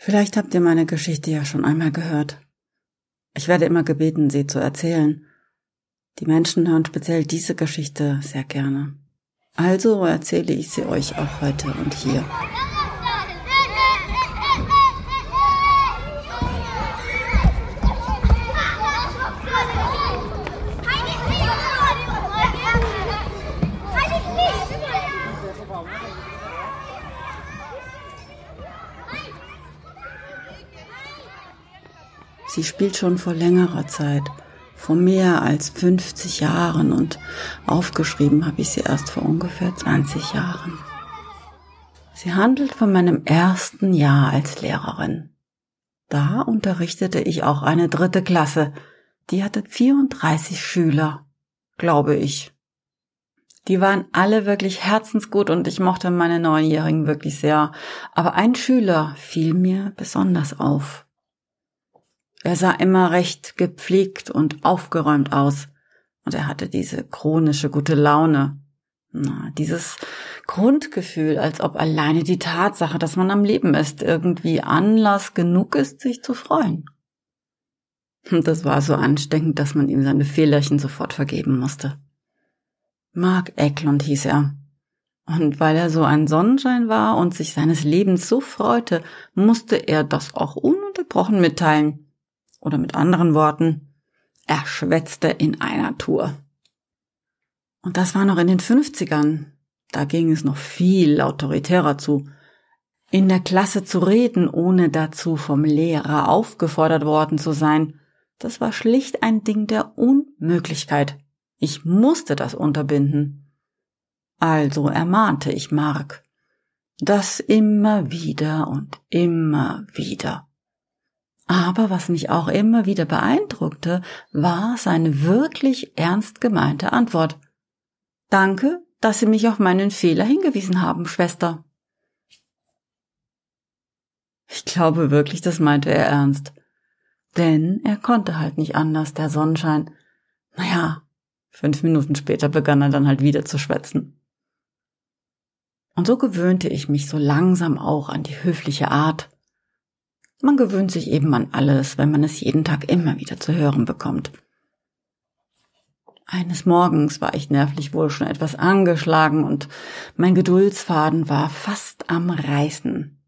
Vielleicht habt ihr meine Geschichte ja schon einmal gehört. Ich werde immer gebeten, sie zu erzählen. Die Menschen hören speziell diese Geschichte sehr gerne. Also erzähle ich sie euch auch heute und hier. Sie spielt schon vor längerer Zeit, vor mehr als 50 Jahren und aufgeschrieben habe ich sie erst vor ungefähr 20 Jahren. Sie handelt von meinem ersten Jahr als Lehrerin. Da unterrichtete ich auch eine dritte Klasse, die hatte 34 Schüler, glaube ich. Die waren alle wirklich herzensgut und ich mochte meine Neunjährigen wirklich sehr. Aber ein Schüler fiel mir besonders auf. Er sah immer recht gepflegt und aufgeräumt aus, und er hatte diese chronische gute Laune. Na, dieses Grundgefühl, als ob alleine die Tatsache, dass man am Leben ist, irgendwie Anlass genug ist, sich zu freuen. Und das war so ansteckend, dass man ihm seine Fehlerchen sofort vergeben musste. Mark Eklund hieß er. Und weil er so ein Sonnenschein war und sich seines Lebens so freute, musste er das auch ununterbrochen mitteilen. Oder mit anderen Worten, er schwätzte in einer Tour. Und das war noch in den 50ern. Da ging es noch viel autoritärer zu. In der Klasse zu reden, ohne dazu vom Lehrer aufgefordert worden zu sein, das war schlicht ein Ding der Unmöglichkeit. Ich musste das unterbinden. Also ermahnte ich Mark. Das immer wieder und immer wieder. Aber was mich auch immer wieder beeindruckte, war seine wirklich ernst gemeinte Antwort. Danke, dass Sie mich auf meinen Fehler hingewiesen haben, Schwester. Ich glaube wirklich, das meinte er ernst. Denn er konnte halt nicht anders, der Sonnenschein. Naja, fünf Minuten später begann er dann halt wieder zu schwätzen. Und so gewöhnte ich mich so langsam auch an die höfliche Art, man gewöhnt sich eben an alles, wenn man es jeden Tag immer wieder zu hören bekommt. Eines Morgens war ich nervlich wohl schon etwas angeschlagen und mein Geduldsfaden war fast am Reißen.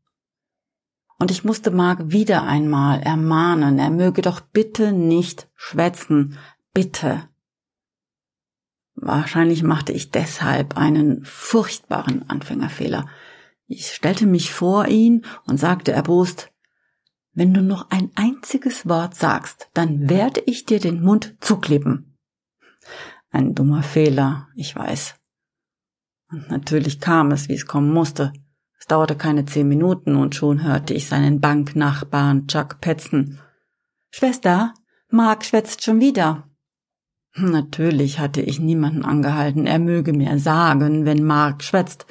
Und ich musste Mark wieder einmal ermahnen, er möge doch bitte nicht schwätzen, bitte. Wahrscheinlich machte ich deshalb einen furchtbaren Anfängerfehler. Ich stellte mich vor ihn und sagte erbost, wenn du noch ein einziges Wort sagst, dann werde ich dir den Mund zukleben. Ein dummer Fehler, ich weiß. Und natürlich kam es, wie es kommen musste. Es dauerte keine zehn Minuten und schon hörte ich seinen Banknachbarn Chuck petzen. Schwester, Mark schwätzt schon wieder. Natürlich hatte ich niemanden angehalten, er möge mir sagen, wenn Mark schwätzt.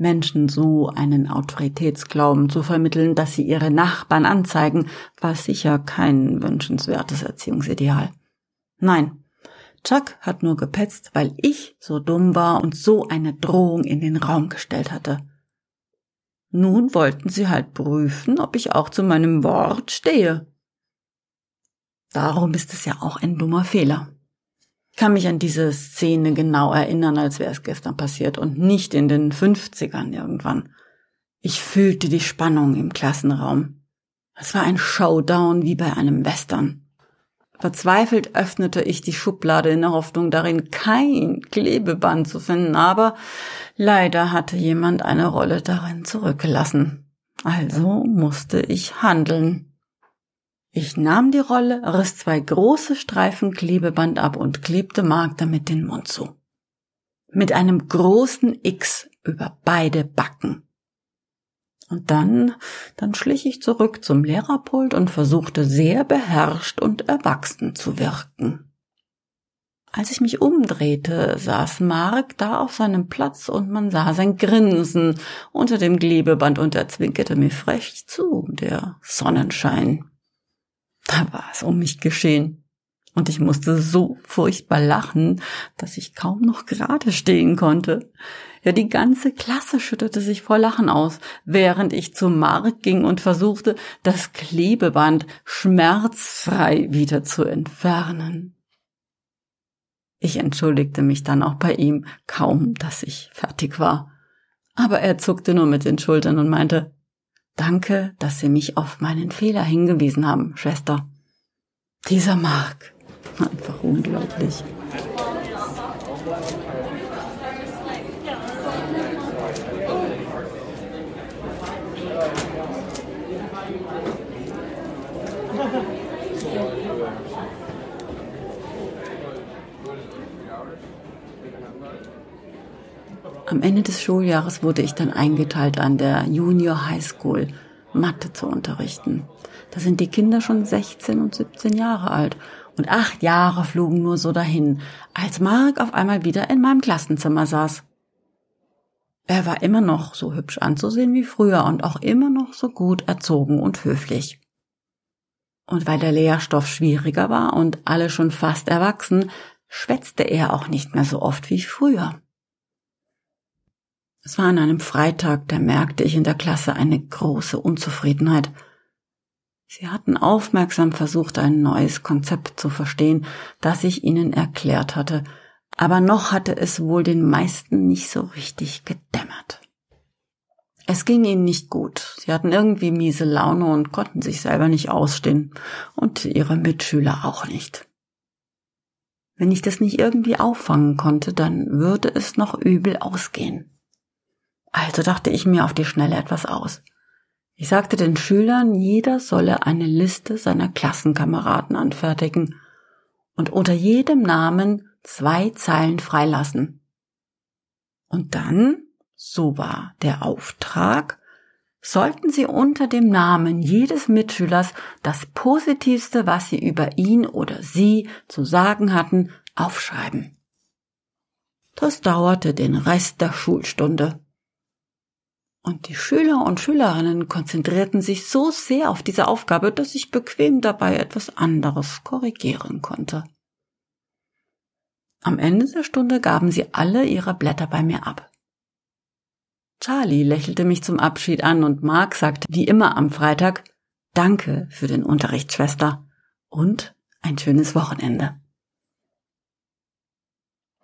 Menschen so einen Autoritätsglauben zu vermitteln, dass sie ihre Nachbarn anzeigen, war sicher kein wünschenswertes Erziehungsideal. Nein, Chuck hat nur gepetzt, weil ich so dumm war und so eine Drohung in den Raum gestellt hatte. Nun wollten sie halt prüfen, ob ich auch zu meinem Wort stehe. Darum ist es ja auch ein dummer Fehler kann mich an diese Szene genau erinnern, als wäre es gestern passiert und nicht in den 50ern irgendwann. Ich fühlte die Spannung im Klassenraum. Es war ein Showdown wie bei einem Western. Verzweifelt öffnete ich die Schublade in der Hoffnung, darin kein Klebeband zu finden, aber leider hatte jemand eine Rolle darin zurückgelassen. Also musste ich handeln. Ich nahm die Rolle, riss zwei große Streifen Klebeband ab und klebte Mark damit den Mund zu. Mit einem großen X über beide Backen. Und dann, dann schlich ich zurück zum Lehrerpult und versuchte sehr beherrscht und erwachsen zu wirken. Als ich mich umdrehte, saß Mark da auf seinem Platz und man sah sein Grinsen unter dem Klebeband und er zwinkerte mir frech zu, der Sonnenschein. Da war es um mich geschehen. Und ich musste so furchtbar lachen, dass ich kaum noch gerade stehen konnte. Ja, die ganze Klasse schüttete sich vor Lachen aus, während ich zum Markt ging und versuchte, das Klebeband schmerzfrei wieder zu entfernen. Ich entschuldigte mich dann auch bei ihm, kaum dass ich fertig war. Aber er zuckte nur mit den Schultern und meinte, Danke, dass Sie mich auf meinen Fehler hingewiesen haben, Schwester. Dieser Mark. Einfach unglaublich. Am Ende des Schuljahres wurde ich dann eingeteilt an der Junior High School, Mathe zu unterrichten. Da sind die Kinder schon 16 und 17 Jahre alt und acht Jahre flogen nur so dahin, als Mark auf einmal wieder in meinem Klassenzimmer saß. Er war immer noch so hübsch anzusehen wie früher und auch immer noch so gut erzogen und höflich. Und weil der Lehrstoff schwieriger war und alle schon fast erwachsen, schwätzte er auch nicht mehr so oft wie früher. Es war an einem Freitag, da merkte ich in der Klasse eine große Unzufriedenheit. Sie hatten aufmerksam versucht, ein neues Konzept zu verstehen, das ich ihnen erklärt hatte, aber noch hatte es wohl den meisten nicht so richtig gedämmert. Es ging ihnen nicht gut. Sie hatten irgendwie miese Laune und konnten sich selber nicht ausstehen. Und ihre Mitschüler auch nicht. Wenn ich das nicht irgendwie auffangen konnte, dann würde es noch übel ausgehen. Also dachte ich mir auf die Schnelle etwas aus. Ich sagte den Schülern, jeder solle eine Liste seiner Klassenkameraden anfertigen und unter jedem Namen zwei Zeilen freilassen. Und dann, so war der Auftrag, sollten Sie unter dem Namen jedes Mitschülers das Positivste, was Sie über ihn oder sie zu sagen hatten, aufschreiben. Das dauerte den Rest der Schulstunde. Und die Schüler und Schülerinnen konzentrierten sich so sehr auf diese Aufgabe, dass ich bequem dabei etwas anderes korrigieren konnte. Am Ende der Stunde gaben sie alle ihre Blätter bei mir ab. Charlie lächelte mich zum Abschied an und Mark sagte wie immer am Freitag Danke für den Unterricht, Schwester, und ein schönes Wochenende.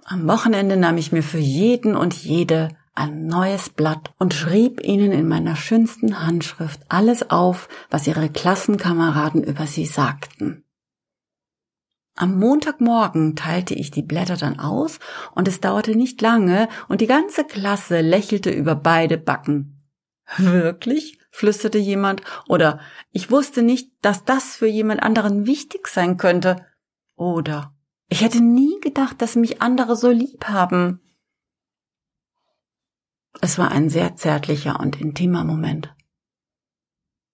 Am Wochenende nahm ich mir für jeden und jede ein neues Blatt und schrieb ihnen in meiner schönsten Handschrift alles auf, was ihre Klassenkameraden über sie sagten. Am Montagmorgen teilte ich die Blätter dann aus, und es dauerte nicht lange, und die ganze Klasse lächelte über beide Backen. Wirklich? flüsterte jemand, oder ich wusste nicht, dass das für jemand anderen wichtig sein könnte, oder ich hätte nie gedacht, dass mich andere so lieb haben. Es war ein sehr zärtlicher und intimer Moment.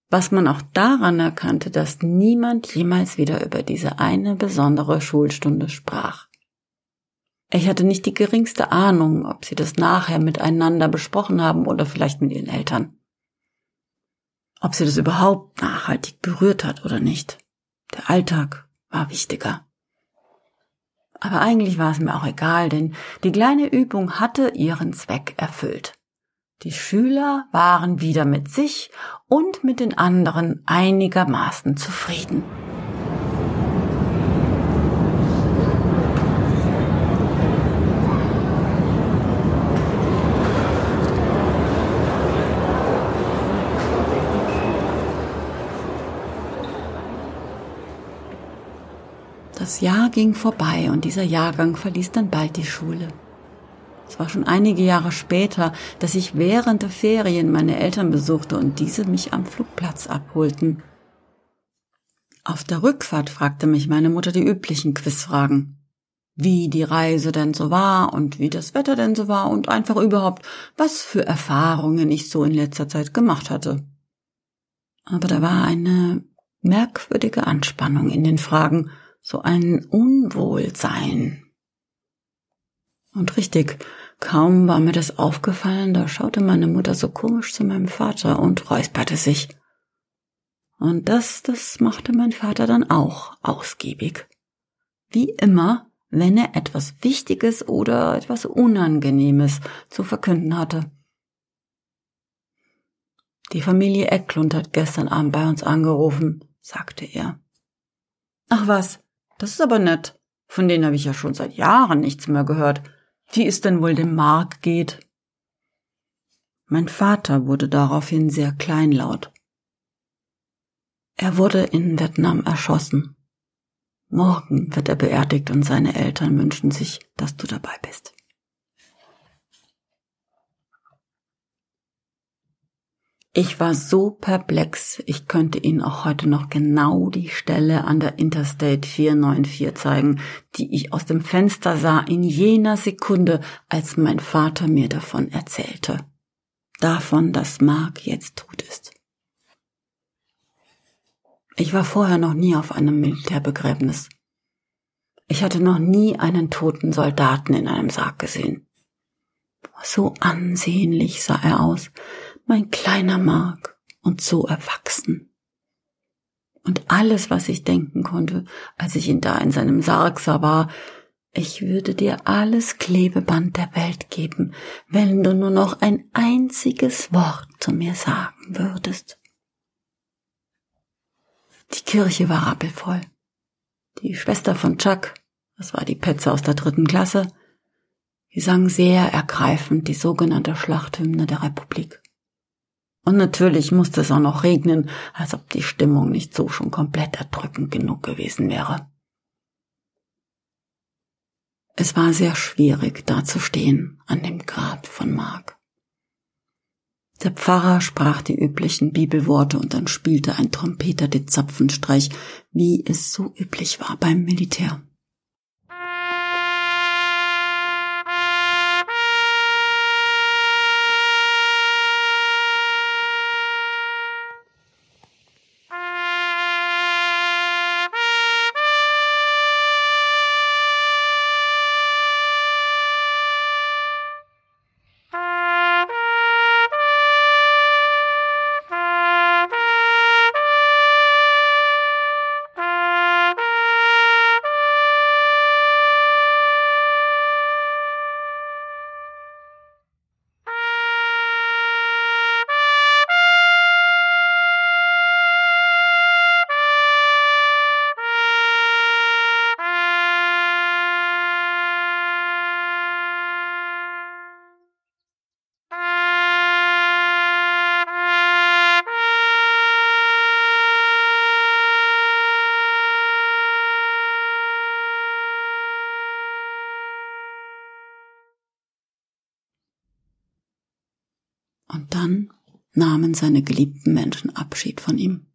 Was man auch daran erkannte, dass niemand jemals wieder über diese eine besondere Schulstunde sprach. Ich hatte nicht die geringste Ahnung, ob sie das nachher miteinander besprochen haben oder vielleicht mit ihren Eltern. Ob sie das überhaupt nachhaltig berührt hat oder nicht. Der Alltag war wichtiger. Aber eigentlich war es mir auch egal, denn die kleine Übung hatte ihren Zweck erfüllt. Die Schüler waren wieder mit sich und mit den anderen einigermaßen zufrieden. Das Jahr ging vorbei und dieser Jahrgang verließ dann bald die Schule. Es war schon einige Jahre später, dass ich während der Ferien meine Eltern besuchte und diese mich am Flugplatz abholten. Auf der Rückfahrt fragte mich meine Mutter die üblichen Quizfragen. Wie die Reise denn so war und wie das Wetter denn so war und einfach überhaupt, was für Erfahrungen ich so in letzter Zeit gemacht hatte. Aber da war eine merkwürdige Anspannung in den Fragen, so ein Unwohlsein. Und richtig, kaum war mir das aufgefallen, da schaute meine Mutter so komisch zu meinem Vater und räusperte sich. Und das, das machte mein Vater dann auch ausgiebig. Wie immer, wenn er etwas Wichtiges oder etwas Unangenehmes zu verkünden hatte. Die Familie Ecklund hat gestern Abend bei uns angerufen, sagte er. Ach was, das ist aber nett. Von denen habe ich ja schon seit Jahren nichts mehr gehört. Wie es denn wohl dem Mark geht? Mein Vater wurde daraufhin sehr kleinlaut. Er wurde in Vietnam erschossen. Morgen wird er beerdigt und seine Eltern wünschen sich, dass du dabei bist. Ich war so perplex, ich könnte Ihnen auch heute noch genau die Stelle an der Interstate 494 zeigen, die ich aus dem Fenster sah in jener Sekunde, als mein Vater mir davon erzählte. Davon, dass Mark jetzt tot ist. Ich war vorher noch nie auf einem Militärbegräbnis. Ich hatte noch nie einen toten Soldaten in einem Sarg gesehen. So ansehnlich sah er aus, mein kleiner Mark, und so erwachsen. Und alles, was ich denken konnte, als ich ihn da in seinem Sarg sah, war, ich würde dir alles Klebeband der Welt geben, wenn du nur noch ein einziges Wort zu mir sagen würdest. Die Kirche war rappelvoll. Die Schwester von Chuck, das war die Petze aus der dritten Klasse, die sang sehr ergreifend die sogenannte Schlachthymne der Republik. Und natürlich musste es auch noch regnen, als ob die Stimmung nicht so schon komplett erdrückend genug gewesen wäre. Es war sehr schwierig, da zu stehen an dem Grab von Mark. Der Pfarrer sprach die üblichen Bibelworte und dann spielte ein Trompeter den Zapfenstreich, wie es so üblich war beim Militär. Nahmen seine geliebten Menschen Abschied von ihm.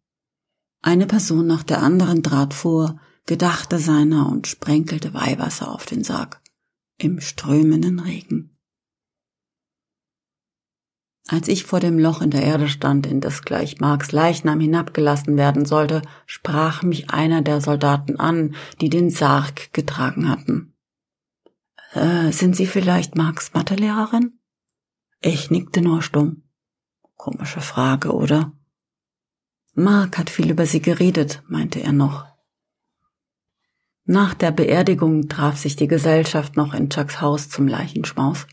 Eine Person nach der anderen trat vor, gedachte seiner und sprenkelte Weihwasser auf den Sarg im strömenden Regen. Als ich vor dem Loch in der Erde stand, in das gleich Marks Leichnam hinabgelassen werden sollte, sprach mich einer der Soldaten an, die den Sarg getragen hatten. Äh, sind Sie vielleicht Marks Mathelehrerin? Ich nickte nur stumm. Komische Frage, oder? Mark hat viel über sie geredet, meinte er noch. Nach der Beerdigung traf sich die Gesellschaft noch in Chucks Haus zum Leichenschmaus.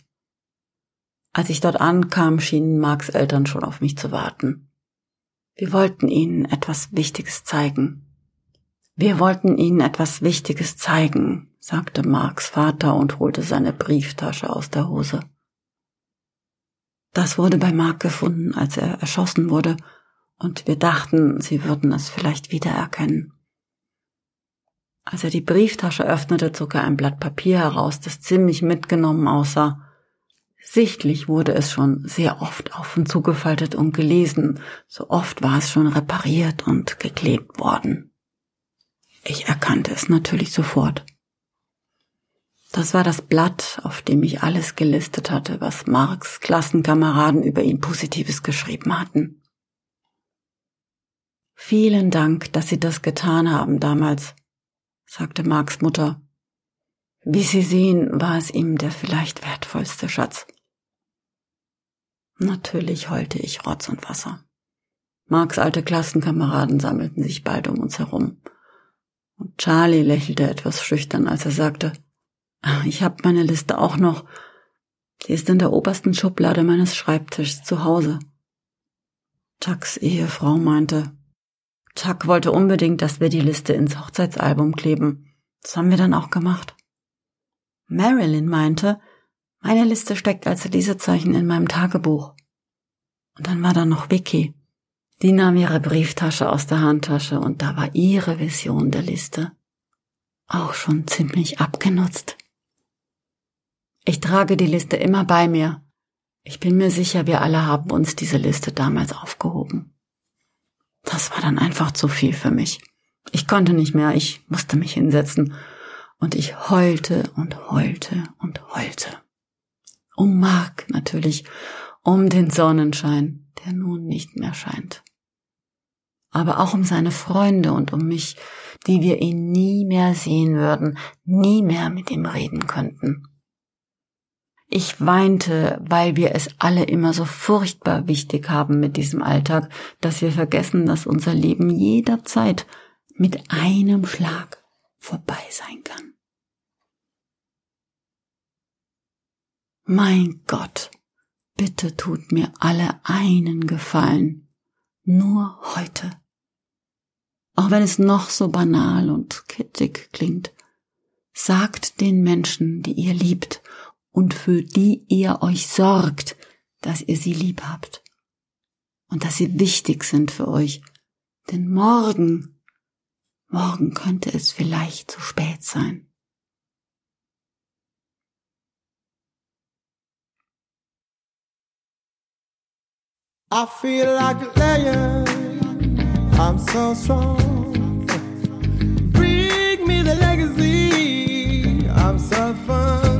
Als ich dort ankam, schienen Marks Eltern schon auf mich zu warten. Wir wollten ihnen etwas Wichtiges zeigen. Wir wollten ihnen etwas Wichtiges zeigen, sagte Marks Vater und holte seine Brieftasche aus der Hose. Das wurde bei Mark gefunden, als er erschossen wurde, und wir dachten, sie würden es vielleicht wiedererkennen. Als er die Brieftasche öffnete, zog er ein Blatt Papier heraus, das ziemlich mitgenommen aussah. Sichtlich wurde es schon sehr oft auf und zugefaltet und gelesen, so oft war es schon repariert und geklebt worden. Ich erkannte es natürlich sofort. Das war das Blatt, auf dem ich alles gelistet hatte, was Marks Klassenkameraden über ihn Positives geschrieben hatten. Vielen Dank, dass Sie das getan haben damals, sagte Marks Mutter. Wie Sie sehen, war es ihm der vielleicht wertvollste Schatz. Natürlich heulte ich Rotz und Wasser. Marks alte Klassenkameraden sammelten sich bald um uns herum. Und Charlie lächelte etwas schüchtern, als er sagte, ich habe meine Liste auch noch. Sie ist in der obersten Schublade meines Schreibtischs zu Hause. Chucks Ehefrau meinte, Chuck wollte unbedingt, dass wir die Liste ins Hochzeitsalbum kleben. Das haben wir dann auch gemacht. Marilyn meinte, meine Liste steckt als Lesezeichen in meinem Tagebuch. Und dann war da noch Vicky. Die nahm ihre Brieftasche aus der Handtasche und da war ihre Vision der Liste. Auch schon ziemlich abgenutzt. Ich trage die Liste immer bei mir. Ich bin mir sicher, wir alle haben uns diese Liste damals aufgehoben. Das war dann einfach zu viel für mich. Ich konnte nicht mehr, ich musste mich hinsetzen. Und ich heulte und heulte und heulte. Um Mark natürlich, um den Sonnenschein, der nun nicht mehr scheint. Aber auch um seine Freunde und um mich, die wir ihn nie mehr sehen würden, nie mehr mit ihm reden könnten. Ich weinte, weil wir es alle immer so furchtbar wichtig haben mit diesem Alltag, dass wir vergessen, dass unser Leben jederzeit mit einem Schlag vorbei sein kann. Mein Gott, bitte tut mir alle einen Gefallen, nur heute. Auch wenn es noch so banal und kittig klingt, sagt den Menschen, die ihr liebt und für die ihr euch sorgt, dass ihr sie lieb habt und dass sie wichtig sind für euch. Denn morgen, morgen könnte es vielleicht zu spät sein. I feel like a lion. I'm so strong. Bring me the legacy. I'm so fun.